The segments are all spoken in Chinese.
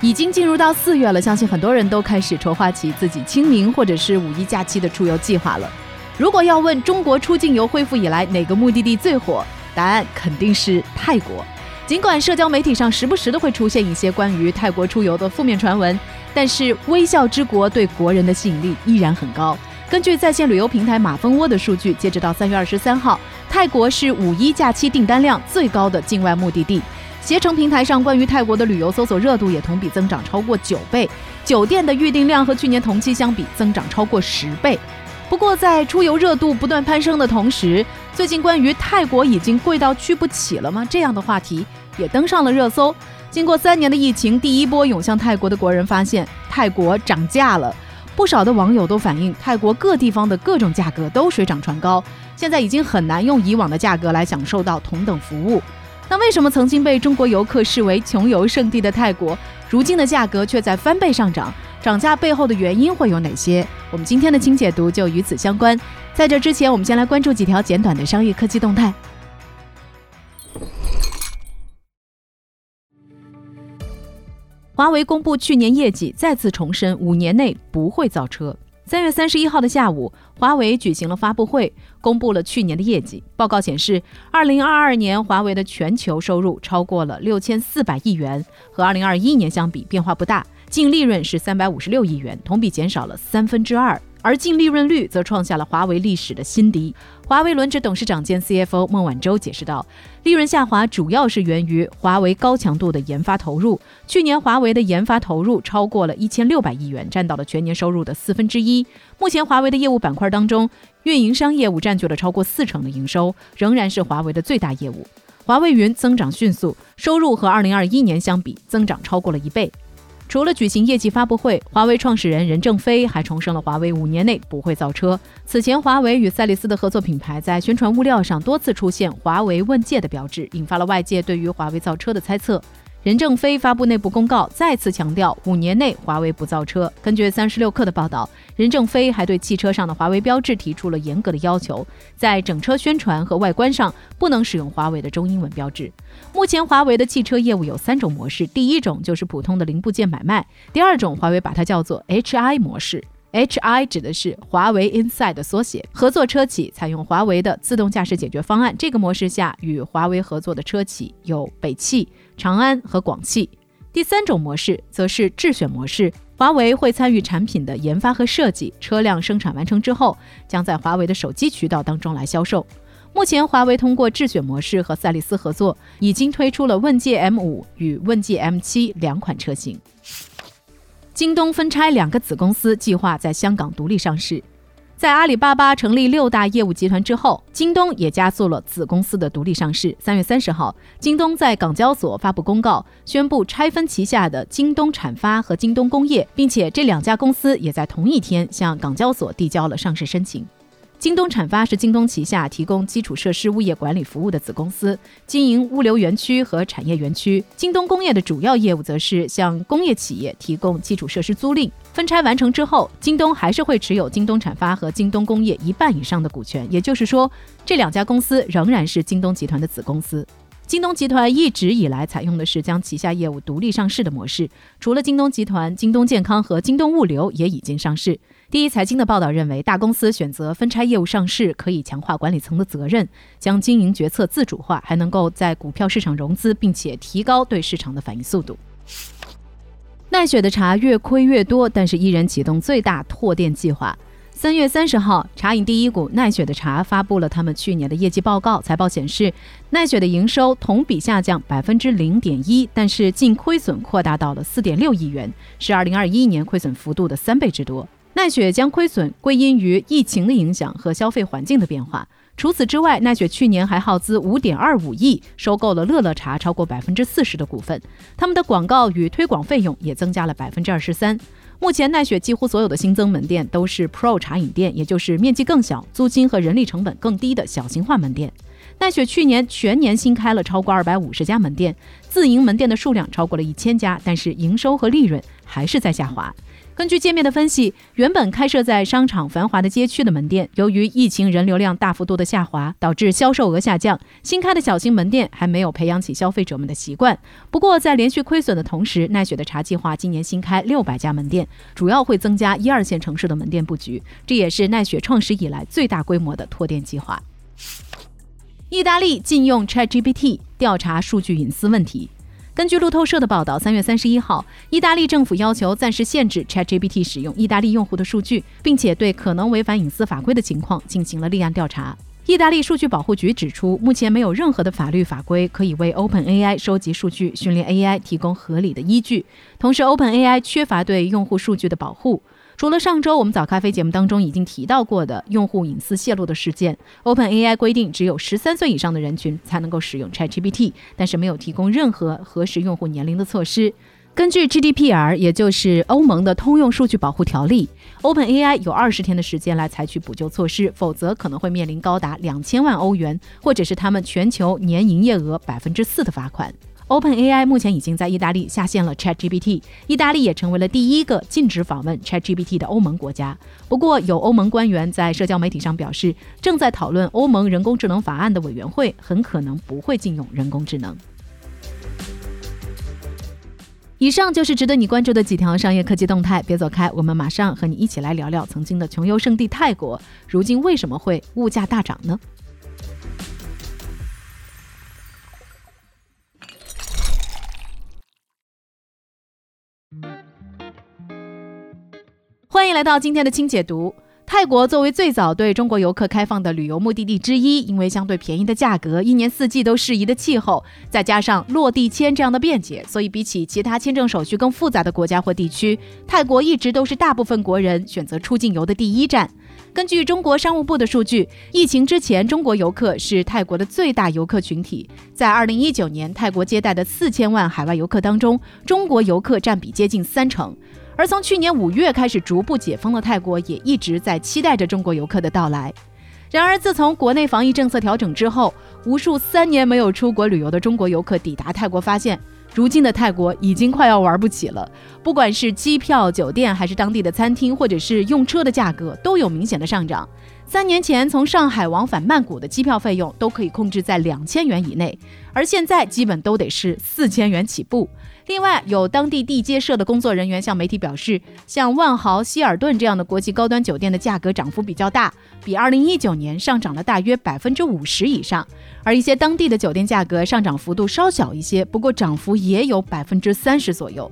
已经进入到四月了，相信很多人都开始筹划起自己清明或者是五一假期的出游计划了。如果要问中国出境游恢复以来哪个目的地最火，答案肯定是泰国。尽管社交媒体上时不时的会出现一些关于泰国出游的负面传闻，但是微笑之国对国人的吸引力依然很高。根据在线旅游平台马蜂窝的数据，截止到三月二十三号，泰国是五一假期订单量最高的境外目的地。携程平台上关于泰国的旅游搜索热度也同比增长超过九倍，酒店的预订量和去年同期相比增长超过十倍。不过，在出游热度不断攀升的同时，最近关于泰国已经贵到去不起了吗？这样的话题也登上了热搜。经过三年的疫情，第一波涌向泰国的国人发现泰国涨价了，不少的网友都反映泰国各地方的各种价格都水涨船高，现在已经很难用以往的价格来享受到同等服务。那为什么曾经被中国游客视为穷游圣地的泰国，如今的价格却在翻倍上涨？涨价背后的原因会有哪些？我们今天的轻解读就与此相关。在这之前，我们先来关注几条简短的商业科技动态。华为公布去年业绩，再次重申五年内不会造车。三月三十一号的下午，华为举行了发布会，公布了去年的业绩报告。显示，二零二二年华为的全球收入超过了六千四百亿元，和二零二一年相比变化不大。净利润是三百五十六亿元，同比减少了三分之二。而净利润率则创下了华为历史的新低。华为轮值董事长兼 CFO 孟晚舟解释道，利润下滑主要是源于华为高强度的研发投入。去年华为的研发投入超过了一千六百亿元，占到了全年收入的四分之一。目前华为的业务板块当中，运营商业务占据了超过四成的营收，仍然是华为的最大业务。华为云增长迅速，收入和二零二一年相比增长超过了一倍。除了举行业绩发布会，华为创始人任正非还重申了华为五年内不会造车。此前，华为与赛力斯的合作品牌在宣传物料上多次出现“华为问界”的标志，引发了外界对于华为造车的猜测。任正非发布内部公告，再次强调五年内华为不造车。根据三十六氪的报道，任正非还对汽车上的华为标志提出了严格的要求，在整车宣传和外观上不能使用华为的中英文标志。目前，华为的汽车业务有三种模式，第一种就是普通的零部件买卖，第二种华为把它叫做 HI 模式。H.I 指的是华为 Inside 的缩写，合作车企采用华为的自动驾驶解决方案。这个模式下，与华为合作的车企有北汽、长安和广汽。第三种模式则是智选模式，华为会参与产品的研发和设计，车辆生产完成之后，将在华为的手机渠道当中来销售。目前，华为通过智选模式和赛力斯合作，已经推出了问界 M5 与问界 M7 两款车型。京东分拆两个子公司，计划在香港独立上市。在阿里巴巴成立六大业务集团之后，京东也加速了子公司的独立上市。三月三十号，京东在港交所发布公告，宣布拆分旗下的京东产发和京东工业，并且这两家公司也在同一天向港交所递交了上市申请。京东产发是京东旗下提供基础设施物业管理服务的子公司，经营物流园区和产业园区。京东工业的主要业务则是向工业企业提供基础设施租赁。分拆完成之后，京东还是会持有京东产发和京东工业一半以上的股权，也就是说，这两家公司仍然是京东集团的子公司。京东集团一直以来采用的是将旗下业务独立上市的模式，除了京东集团、京东健康和京东物流也已经上市。第一财经的报道认为，大公司选择分拆业务上市，可以强化管理层的责任，将经营决策自主化，还能够在股票市场融资，并且提高对市场的反应速度。奈雪的茶越亏越多，但是依然启动最大拓店计划。三月三十号，茶饮第一股奈雪的茶发布了他们去年的业绩报告。财报显示，奈雪的营收同比下降百分之零点一，但是净亏损扩大到了四点六亿元，是二零二一年亏损幅度的三倍之多。奈雪将亏损归因于疫情的影响和消费环境的变化。除此之外，奈雪去年还耗资五点二五亿收购了乐乐茶超过百分之四十的股份，他们的广告与推广费用也增加了百分之二十三。目前奈雪几乎所有的新增门店都是 Pro 茶饮店，也就是面积更小、租金和人力成本更低的小型化门店。奈雪去年全年新开了超过二百五十家门店，自营门店的数量超过了一千家，但是营收和利润还是在下滑。根据界面的分析，原本开设在商场繁华的街区的门店，由于疫情人流量大幅度的下滑，导致销售额下降。新开的小型门店还没有培养起消费者们的习惯。不过，在连续亏损的同时，奈雪的茶计划今年新开六百家门店，主要会增加一二线城市的门店布局，这也是奈雪创始以来最大规模的拓店计划。意大利禁用 ChatGPT 调查数据隐私问题。根据路透社的报道，三月三十一号，意大利政府要求暂时限制 ChatGPT 使用意大利用户的数据，并且对可能违反隐私法规的情况进行了立案调查。意大利数据保护局指出，目前没有任何的法律法规可以为 OpenAI 收集数据、训练 AI 提供合理的依据。同时，OpenAI 缺乏对用户数据的保护。除了上周我们早咖啡节目当中已经提到过的用户隐私泄露的事件，OpenAI 规定只有十三岁以上的人群才能够使用 ChatGPT，但是没有提供任何核实用户年龄的措施。根据 GDPR，也就是欧盟的通用数据保护条例，OpenAI 有二十天的时间来采取补救措施，否则可能会面临高达两千万欧元，或者是他们全球年营业额百分之四的罚款。OpenAI 目前已经在意大利下线了 ChatGPT，意大利也成为了第一个禁止访问 ChatGPT 的欧盟国家。不过，有欧盟官员在社交媒体上表示，正在讨论欧盟人工智能法案的委员会很可能不会禁用人工智能。以上就是值得你关注的几条商业科技动态，别走开，我们马上和你一起来聊聊曾经的穷游圣地泰国，如今为什么会物价大涨呢？欢迎来到今天的轻解读。泰国作为最早对中国游客开放的旅游目的地之一，因为相对便宜的价格、一年四季都适宜的气候，再加上落地签这样的便捷，所以比起其他签证手续更复杂的国家或地区，泰国一直都是大部分国人选择出境游的第一站。根据中国商务部的数据，疫情之前，中国游客是泰国的最大游客群体。在2019年，泰国接待的4000万海外游客当中，中国游客占比接近三成。而从去年五月开始逐步解封的泰国，也一直在期待着中国游客的到来。然而，自从国内防疫政策调整之后，无数三年没有出国旅游的中国游客抵达泰国，发现如今的泰国已经快要玩不起了。不管是机票、酒店，还是当地的餐厅，或者是用车的价格，都有明显的上涨。三年前，从上海往返曼谷的机票费用都可以控制在两千元以内，而现在基本都得是四千元起步。另外，有当地地接社的工作人员向媒体表示，像万豪、希尔顿这样的国际高端酒店的价格涨幅比较大，比2019年上涨了大约百分之五十以上。而一些当地的酒店价格上涨幅度稍小一些，不过涨幅也有百分之三十左右。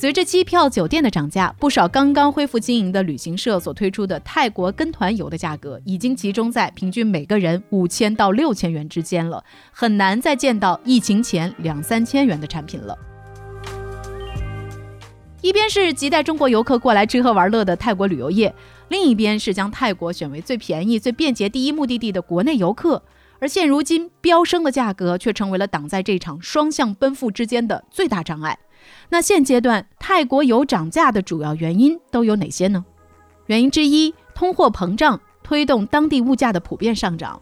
随着机票、酒店的涨价，不少刚刚恢复经营的旅行社所推出的泰国跟团游的价格，已经集中在平均每个人五千到六千元之间了，很难再见到疫情前两三千元的产品了。一边是亟待中国游客过来吃喝玩乐的泰国旅游业，另一边是将泰国选为最便宜、最便捷第一目的地的国内游客。而现如今飙升的价格却成为了挡在这场双向奔赴之间的最大障碍。那现阶段泰国油涨价的主要原因都有哪些呢？原因之一，通货膨胀推动当地物价的普遍上涨。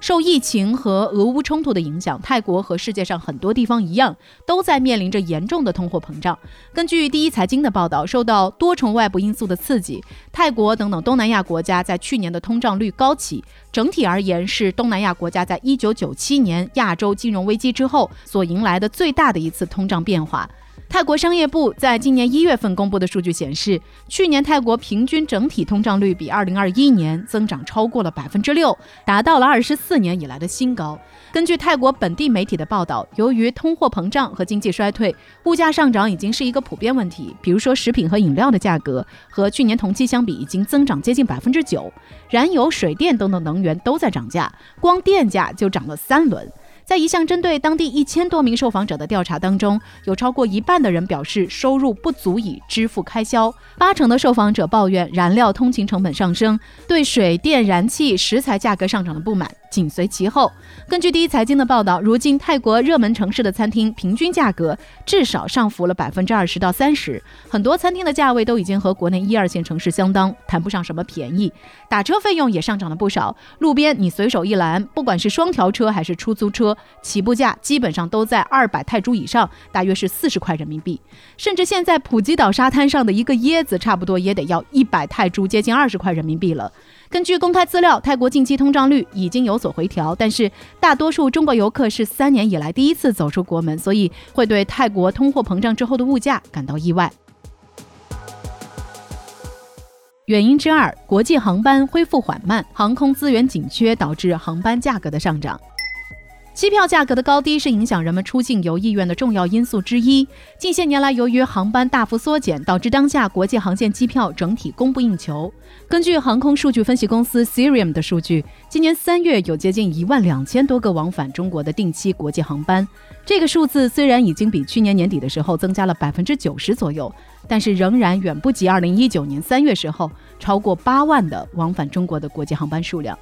受疫情和俄乌冲突的影响，泰国和世界上很多地方一样，都在面临着严重的通货膨胀。根据第一财经的报道，受到多重外部因素的刺激，泰国等等东南亚国家在去年的通胀率高企，整体而言是东南亚国家在一九九七年亚洲金融危机之后所迎来的最大的一次通胀变化。泰国商业部在今年一月份公布的数据显示，去年泰国平均整体通胀率比二零二一年增长超过了百分之六，达到了二十四年以来的新高。根据泰国本地媒体的报道，由于通货膨胀和经济衰退，物价上涨已经是一个普遍问题。比如说，食品和饮料的价格和去年同期相比已经增长接近百分之九，燃油、水电等等能源都在涨价，光电价就涨了三轮。在一项针对当地一千多名受访者的调查当中，有超过一半的人表示收入不足以支付开销，八成的受访者抱怨燃料通勤成本上升，对水电燃气食材价格上涨的不满。紧随其后。根据第一财经的报道，如今泰国热门城市的餐厅平均价格至少上浮了百分之二十到三十，很多餐厅的价位都已经和国内一二线城市相当，谈不上什么便宜。打车费用也上涨了不少，路边你随手一拦，不管是双条车还是出租车，起步价基本上都在二百泰铢以上，大约是四十块人民币。甚至现在普吉岛沙滩上的一个椰子，差不多也得要一百泰铢，接近二十块人民币了。根据公开资料，泰国近期通胀率已经有所回调，但是大多数中国游客是三年以来第一次走出国门，所以会对泰国通货膨胀之后的物价感到意外。原因之二，国际航班恢复缓慢，航空资源紧缺导致航班价格的上涨。机票价格的高低是影响人们出境游意愿的重要因素之一。近些年来，由于航班大幅缩减，导致当下国际航线机票整体供不应求。根据航空数据分析公司 Sirium 的数据，今年三月有接近一万两千多个往返中国的定期国际航班。这个数字虽然已经比去年年底的时候增加了百分之九十左右，但是仍然远不及二零一九年三月时候超过八万的往返中国的国际航班数量。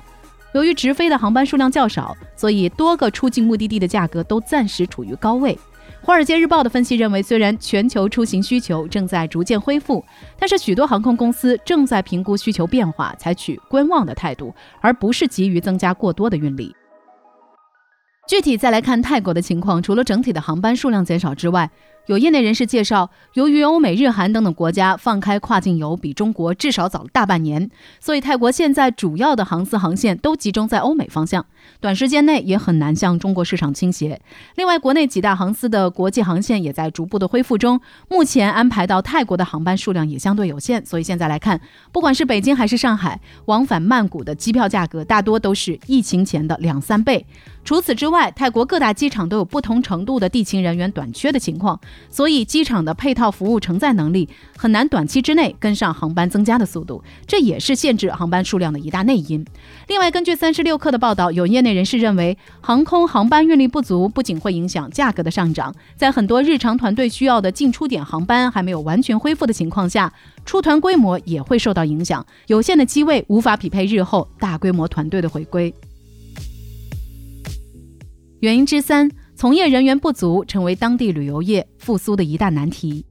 由于直飞的航班数量较少，所以多个出境目的地的价格都暂时处于高位。《华尔街日报》的分析认为，虽然全球出行需求正在逐渐恢复，但是许多航空公司正在评估需求变化，采取观望的态度，而不是急于增加过多的运力。具体再来看泰国的情况，除了整体的航班数量减少之外，有业内人士介绍，由于欧美、日韩等等国家放开跨境游比中国至少早了大半年，所以泰国现在主要的航司航线都集中在欧美方向，短时间内也很难向中国市场倾斜。另外，国内几大航司的国际航线也在逐步的恢复中，目前安排到泰国的航班数量也相对有限，所以现在来看，不管是北京还是上海，往返曼谷的机票价格大多都是疫情前的两三倍。除此之外，泰国各大机场都有不同程度的地勤人员短缺的情况。所以，机场的配套服务承载能力很难短期之内跟上航班增加的速度，这也是限制航班数量的一大内因。另外，根据三十六氪的报道，有业内人士认为，航空航班运力不足不仅会影响价格的上涨，在很多日常团队需要的进出点航班还没有完全恢复的情况下，出团规模也会受到影响，有限的机位无法匹配日后大规模团队的回归。原因之三。从业人员不足成为当地旅游业复苏的一大难题。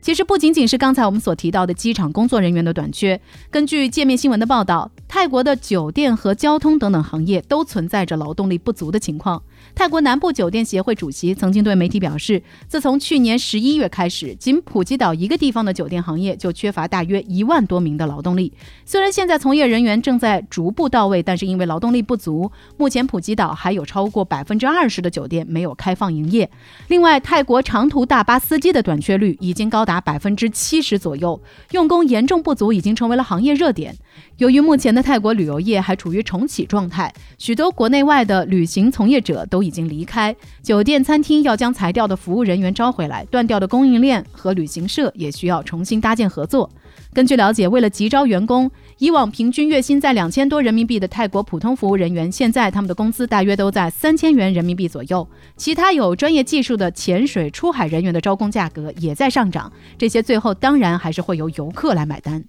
其实不仅仅是刚才我们所提到的机场工作人员的短缺，根据界面新闻的报道。泰国的酒店和交通等等行业都存在着劳动力不足的情况。泰国南部酒店协会主席曾经对媒体表示，自从去年十一月开始，仅普吉岛一个地方的酒店行业就缺乏大约一万多名的劳动力。虽然现在从业人员正在逐步到位，但是因为劳动力不足，目前普吉岛还有超过百分之二十的酒店没有开放营业。另外，泰国长途大巴司机的短缺率已经高达百分之七十左右，用工严重不足已经成为了行业热点。由于目前的泰国旅游业还处于重启状态，许多国内外的旅行从业者都已经离开酒店、餐厅，要将裁掉的服务人员招回来；断掉的供应链和旅行社也需要重新搭建合作。根据了解，为了急招员工，以往平均月薪在两千多人民币的泰国普通服务人员，现在他们的工资大约都在三千元人民币左右。其他有专业技术的潜水、出海人员的招工价格也在上涨，这些最后当然还是会由游客来买单。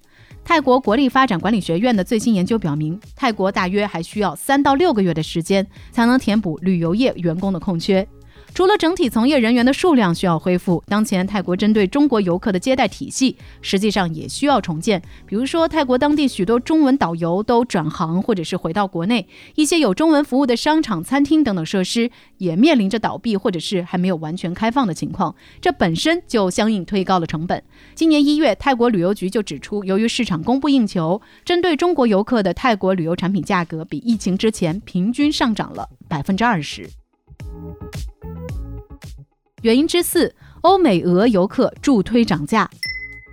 泰国国立发展管理学院的最新研究表明，泰国大约还需要三到六个月的时间才能填补旅游业员工的空缺。除了整体从业人员的数量需要恢复，当前泰国针对中国游客的接待体系实际上也需要重建。比如说，泰国当地许多中文导游都转行或者是回到国内，一些有中文服务的商场、餐厅等等设施也面临着倒闭或者是还没有完全开放的情况，这本身就相应推高了成本。今年一月，泰国旅游局就指出，由于市场供不应求，针对中国游客的泰国旅游产品价格比疫情之前平均上涨了百分之二十。原因之四，欧美俄游客助推涨价。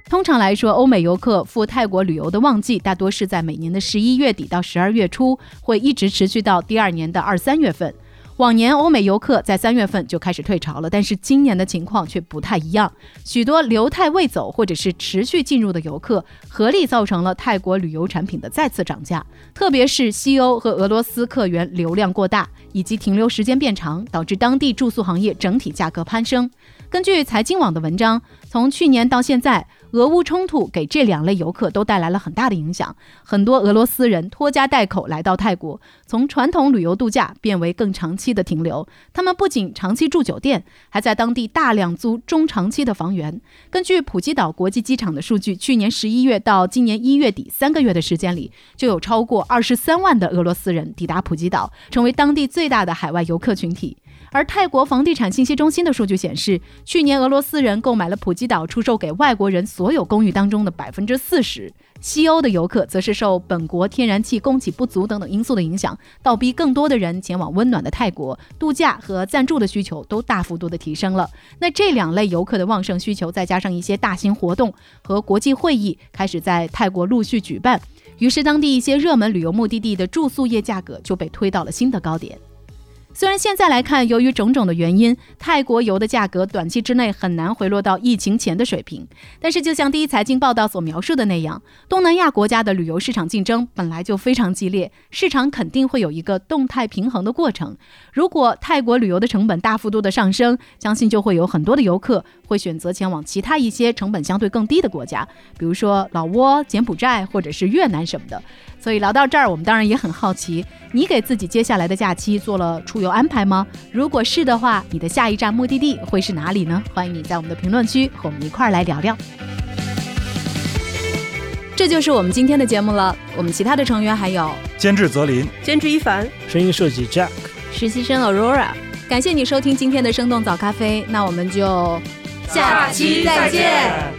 通常来说，欧美游客赴泰国旅游的旺季大多是在每年的十一月底到十二月初，会一直持续到第二年的二三月份。往年欧美游客在三月份就开始退潮了，但是今年的情况却不太一样。许多留泰未走或者是持续进入的游客，合力造成了泰国旅游产品的再次涨价。特别是西欧和俄罗斯客源流量过大，以及停留时间变长，导致当地住宿行业整体价格攀升。根据财经网的文章，从去年到现在，俄乌冲突给这两类游客都带来了很大的影响，很多俄罗斯人拖家带口来到泰国，从传统旅游度假变为更长期的停留。他们不仅长期住酒店，还在当地大量租中长期的房源。根据普吉岛国际机场的数据，去年十一月到今年一月底三个月的时间里，就有超过二十三万的俄罗斯人抵达普吉岛，成为当地最大的海外游客群体。而泰国房地产信息中心的数据显示，去年俄罗斯人购买了普吉岛出售给外国人所有公寓当中的百分之四十。西欧的游客则是受本国天然气供给不足等等因素的影响，倒逼更多的人前往温暖的泰国度假和暂住的需求都大幅度的提升了。那这两类游客的旺盛需求，再加上一些大型活动和国际会议开始在泰国陆续举办，于是当地一些热门旅游目的地的住宿业价格就被推到了新的高点。虽然现在来看，由于种种的原因，泰国油的价格短期之内很难回落到疫情前的水平。但是，就像第一财经报道所描述的那样，东南亚国家的旅游市场竞争本来就非常激烈，市场肯定会有一个动态平衡的过程。如果泰国旅游的成本大幅度的上升，相信就会有很多的游客会选择前往其他一些成本相对更低的国家，比如说老挝、柬埔寨或者是越南什么的。所以聊到这儿，我们当然也很好奇，你给自己接下来的假期做了出游安排吗？如果是的话，你的下一站目的地会是哪里呢？欢迎你在我们的评论区和我们一块儿来聊聊。这就是我们今天的节目了。我们其他的成员还有监制泽林、监制一凡、声音设计 Jack、实习生 Aurora。感谢你收听今天的生动早咖啡，那我们就下期再见。